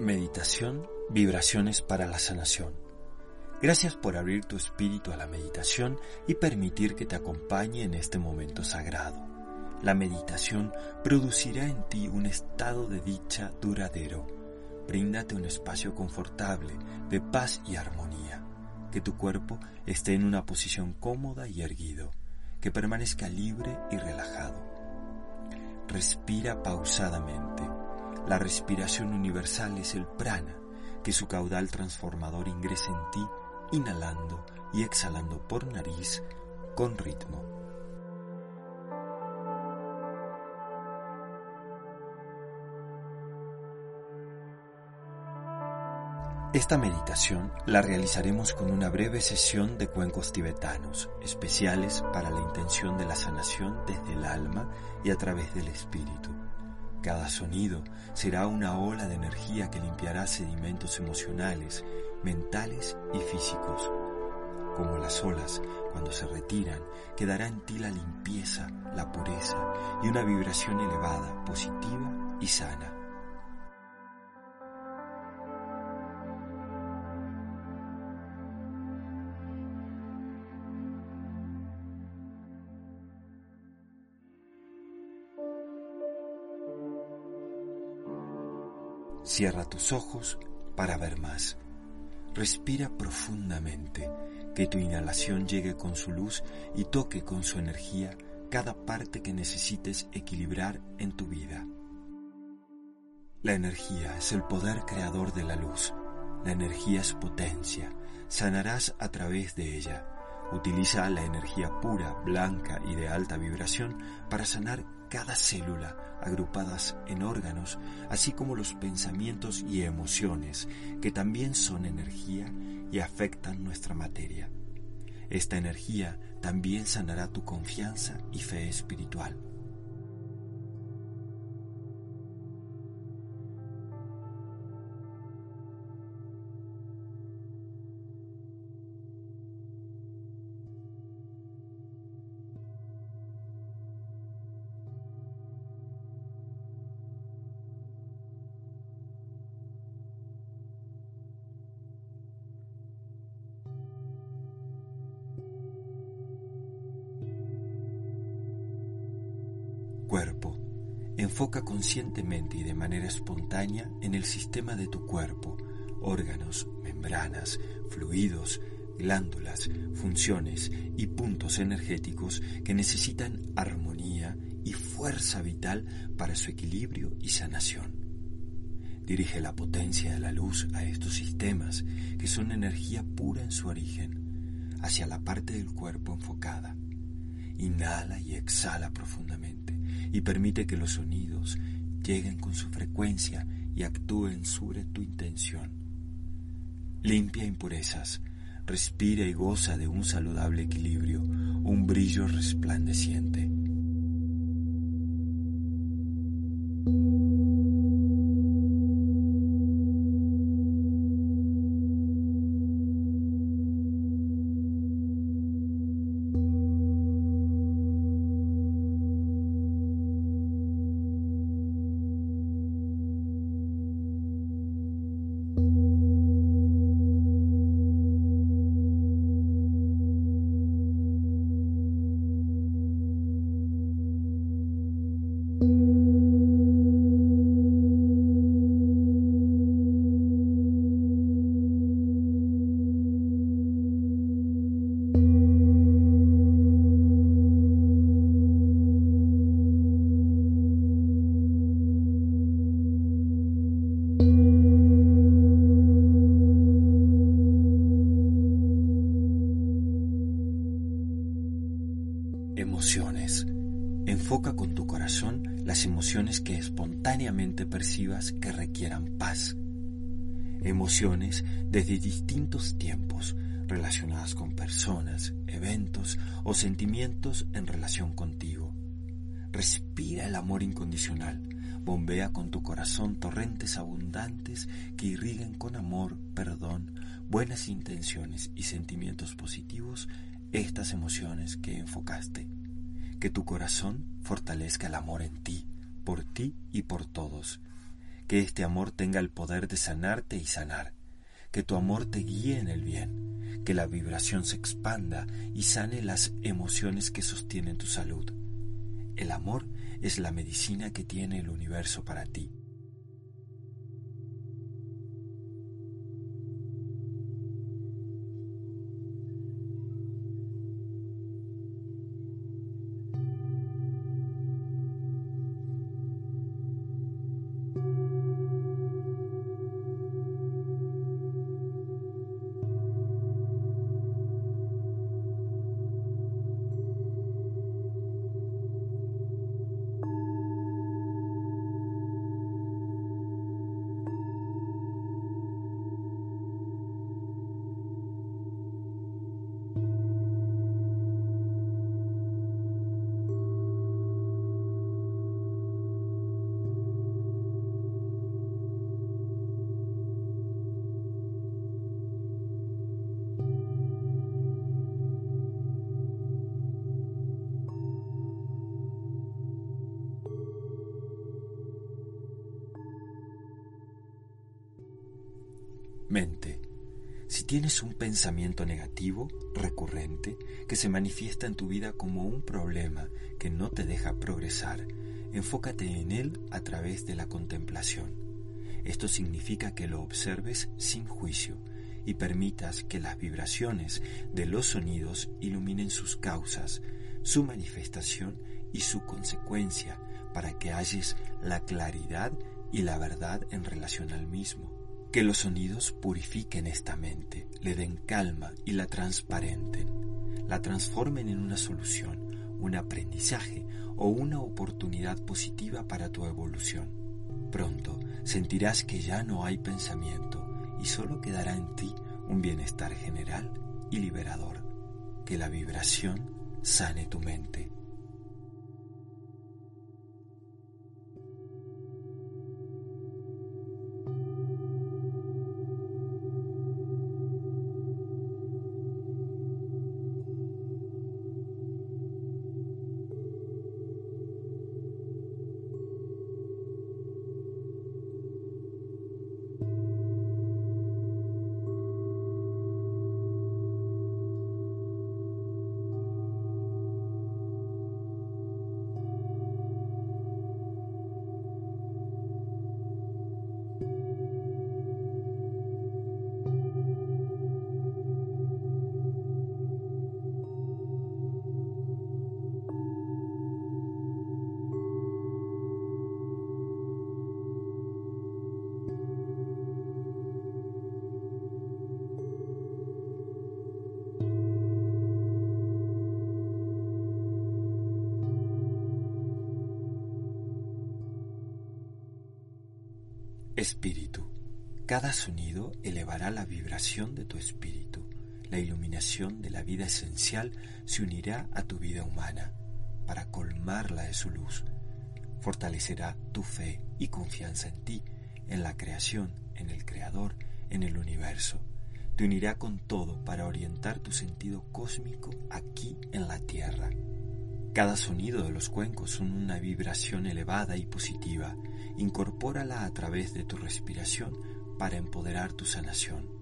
Meditación, vibraciones para la sanación. Gracias por abrir tu espíritu a la meditación y permitir que te acompañe en este momento sagrado. La meditación producirá en ti un estado de dicha duradero. Bríndate un espacio confortable, de paz y armonía. Que tu cuerpo esté en una posición cómoda y erguido. Que permanezca libre y relajado. Respira pausadamente la respiración universal es el prana, que su caudal transformador ingresa en ti, inhalando y exhalando por nariz con ritmo. Esta meditación la realizaremos con una breve sesión de cuencos tibetanos, especiales para la intención de la sanación desde el alma y a través del espíritu. Cada sonido será una ola de energía que limpiará sedimentos emocionales, mentales y físicos. Como las olas, cuando se retiran, quedará en ti la limpieza, la pureza y una vibración elevada, positiva y sana. Cierra tus ojos para ver más. Respira profundamente, que tu inhalación llegue con su luz y toque con su energía cada parte que necesites equilibrar en tu vida. La energía es el poder creador de la luz. La energía es potencia. Sanarás a través de ella. Utiliza la energía pura, blanca y de alta vibración para sanar cada célula agrupadas en órganos, así como los pensamientos y emociones, que también son energía y afectan nuestra materia. Esta energía también sanará tu confianza y fe espiritual. Enfoca conscientemente y de manera espontánea en el sistema de tu cuerpo, órganos, membranas, fluidos, glándulas, funciones y puntos energéticos que necesitan armonía y fuerza vital para su equilibrio y sanación. Dirige la potencia de la luz a estos sistemas, que son energía pura en su origen, hacia la parte del cuerpo enfocada. Inhala y exhala profundamente y permite que los sonidos lleguen con su frecuencia y actúen sobre tu intención. Limpia impurezas, respira y goza de un saludable equilibrio, un brillo resplandeciente. Emociones. Enfoca con tu corazón las emociones que espontáneamente percibas que requieran paz. Emociones desde distintos tiempos relacionadas con personas, eventos o sentimientos en relación contigo. Respira el amor incondicional. Bombea con tu corazón torrentes abundantes que irriguen con amor, perdón, buenas intenciones y sentimientos positivos estas emociones que enfocaste. Que tu corazón fortalezca el amor en ti, por ti y por todos. Que este amor tenga el poder de sanarte y sanar. Que tu amor te guíe en el bien. Que la vibración se expanda y sane las emociones que sostienen tu salud. El amor es la medicina que tiene el universo para ti. Mente. Si tienes un pensamiento negativo, recurrente, que se manifiesta en tu vida como un problema que no te deja progresar, enfócate en él a través de la contemplación. Esto significa que lo observes sin juicio y permitas que las vibraciones de los sonidos iluminen sus causas, su manifestación y su consecuencia para que halles la claridad y la verdad en relación al mismo. Que los sonidos purifiquen esta mente, le den calma y la transparenten, la transformen en una solución, un aprendizaje o una oportunidad positiva para tu evolución. Pronto sentirás que ya no hay pensamiento y solo quedará en ti un bienestar general y liberador. Que la vibración sane tu mente. Espíritu. Cada sonido elevará la vibración de tu espíritu. La iluminación de la vida esencial se unirá a tu vida humana para colmarla de su luz. Fortalecerá tu fe y confianza en ti, en la creación, en el Creador, en el universo. Te unirá con todo para orientar tu sentido cósmico aquí en la tierra. Cada sonido de los cuencos son una vibración elevada y positiva. Incorpórala a través de tu respiración para empoderar tu sanación.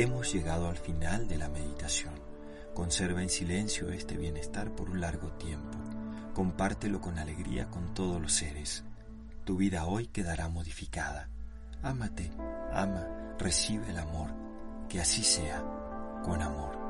Hemos llegado al final de la meditación. Conserva en silencio este bienestar por un largo tiempo. Compártelo con alegría con todos los seres. Tu vida hoy quedará modificada. Ámate, ama, recibe el amor. Que así sea, con amor.